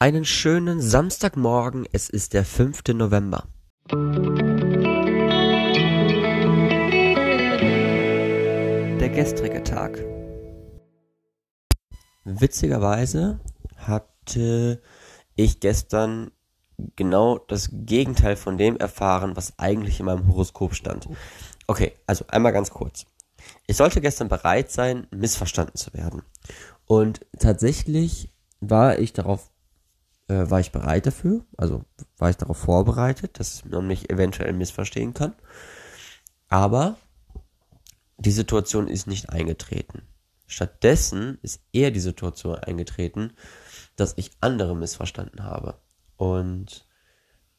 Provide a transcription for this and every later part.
Einen schönen Samstagmorgen, es ist der 5. November. Der gestrige Tag. Witzigerweise hatte ich gestern genau das Gegenteil von dem erfahren, was eigentlich in meinem Horoskop stand. Okay, also einmal ganz kurz. Ich sollte gestern bereit sein, missverstanden zu werden. Und tatsächlich war ich darauf, äh, war ich bereit dafür, also war ich darauf vorbereitet, dass man mich eventuell missverstehen kann. Aber die Situation ist nicht eingetreten. Stattdessen ist eher die Situation eingetreten, dass ich andere missverstanden habe. Und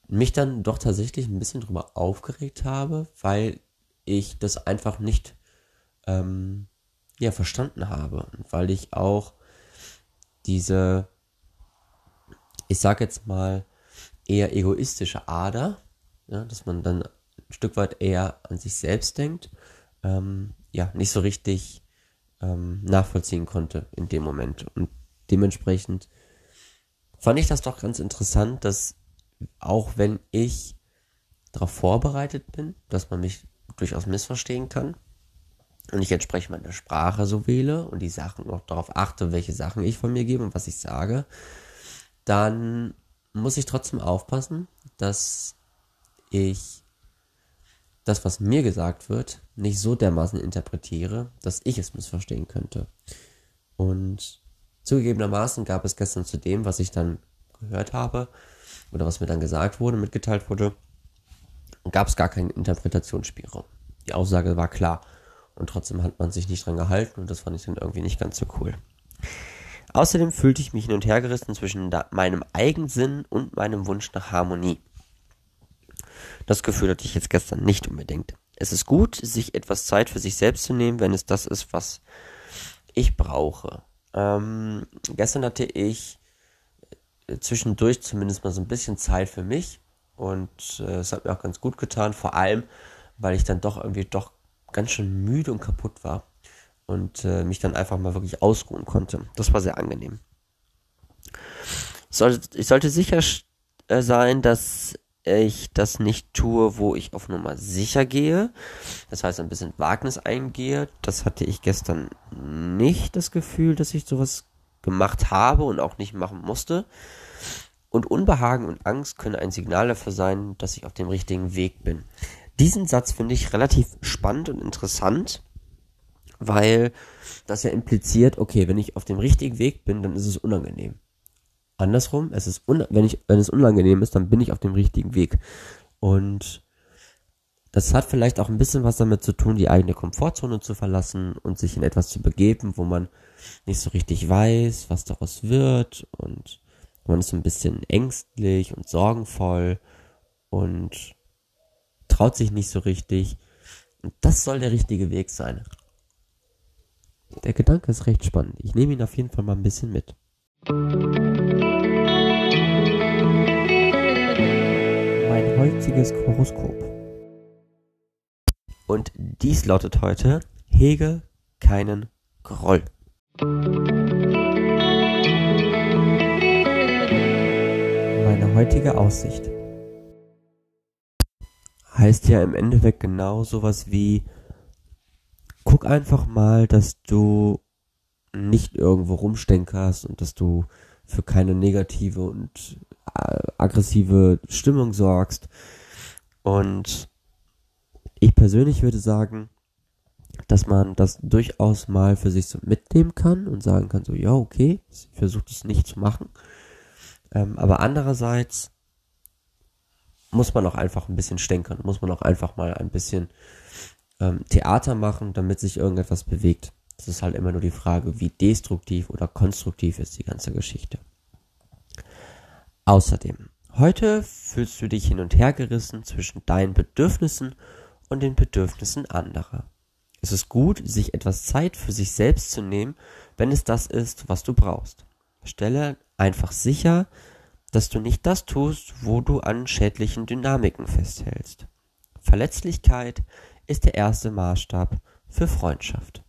mich dann doch tatsächlich ein bisschen drüber aufgeregt habe, weil ich das einfach nicht ähm, ja, verstanden habe. Und weil ich auch diese, ich sag jetzt mal, eher egoistische Ader, ja, dass man dann ein Stück weit eher an sich selbst denkt, ähm, ja, nicht so richtig ähm, nachvollziehen konnte in dem Moment. Und dementsprechend fand ich das doch ganz interessant, dass auch wenn ich darauf vorbereitet bin, dass man mich durchaus missverstehen kann, und ich entsprechend meine Sprache so wähle und die Sachen auch darauf achte, welche Sachen ich von mir gebe und was ich sage, dann muss ich trotzdem aufpassen, dass ich das, was mir gesagt wird, nicht so dermaßen interpretiere, dass ich es missverstehen könnte. Und zugegebenermaßen gab es gestern zu dem, was ich dann gehört habe oder was mir dann gesagt wurde, mitgeteilt wurde, gab es gar keinen Interpretationsspielraum. Die Aussage war klar. Und trotzdem hat man sich nicht dran gehalten und das fand ich dann irgendwie nicht ganz so cool. Außerdem fühlte ich mich hin und her gerissen zwischen meinem Eigensinn und meinem Wunsch nach Harmonie. Das Gefühl hatte ich jetzt gestern nicht unbedingt. Es ist gut, sich etwas Zeit für sich selbst zu nehmen, wenn es das ist, was ich brauche. Ähm, gestern hatte ich zwischendurch zumindest mal so ein bisschen Zeit für mich und äh, es hat mir auch ganz gut getan, vor allem, weil ich dann doch irgendwie doch ganz schön müde und kaputt war und äh, mich dann einfach mal wirklich ausruhen konnte. Das war sehr angenehm. Ich sollte, ich sollte sicher äh, sein, dass ich das nicht tue, wo ich auf Nummer sicher gehe. Das heißt, ein bisschen Wagnis eingehe. Das hatte ich gestern nicht das Gefühl, dass ich sowas gemacht habe und auch nicht machen musste. Und Unbehagen und Angst können ein Signal dafür sein, dass ich auf dem richtigen Weg bin. Diesen Satz finde ich relativ spannend und interessant, weil das ja impliziert, okay, wenn ich auf dem richtigen Weg bin, dann ist es unangenehm. Andersrum, es ist wenn ich wenn es unangenehm ist, dann bin ich auf dem richtigen Weg. Und das hat vielleicht auch ein bisschen was damit zu tun, die eigene Komfortzone zu verlassen und sich in etwas zu begeben, wo man nicht so richtig weiß, was daraus wird und man ist so ein bisschen ängstlich und sorgenvoll und traut sich nicht so richtig. Und das soll der richtige Weg sein. Der Gedanke ist recht spannend. Ich nehme ihn auf jeden Fall mal ein bisschen mit. Mein heutiges Horoskop. Und dies lautet heute, hege keinen Groll. Meine heutige Aussicht heißt ja im Endeffekt genau sowas wie, einfach mal, dass du nicht irgendwo rumstenkerst und dass du für keine negative und äh, aggressive Stimmung sorgst. Und ich persönlich würde sagen, dass man das durchaus mal für sich so mitnehmen kann und sagen kann, so, ja, okay, ich versuche das nicht zu machen. Ähm, aber andererseits muss man auch einfach ein bisschen stänkern, muss man auch einfach mal ein bisschen ähm, Theater machen, damit sich irgendetwas bewegt. Das ist halt immer nur die Frage, wie destruktiv oder konstruktiv ist die ganze Geschichte. Außerdem, heute fühlst du dich hin und her gerissen zwischen deinen Bedürfnissen und den Bedürfnissen anderer. Es ist gut, sich etwas Zeit für sich selbst zu nehmen, wenn es das ist, was du brauchst. Stelle einfach sicher, dass du nicht das tust, wo du an schädlichen Dynamiken festhältst. Verletzlichkeit ist der erste Maßstab für Freundschaft.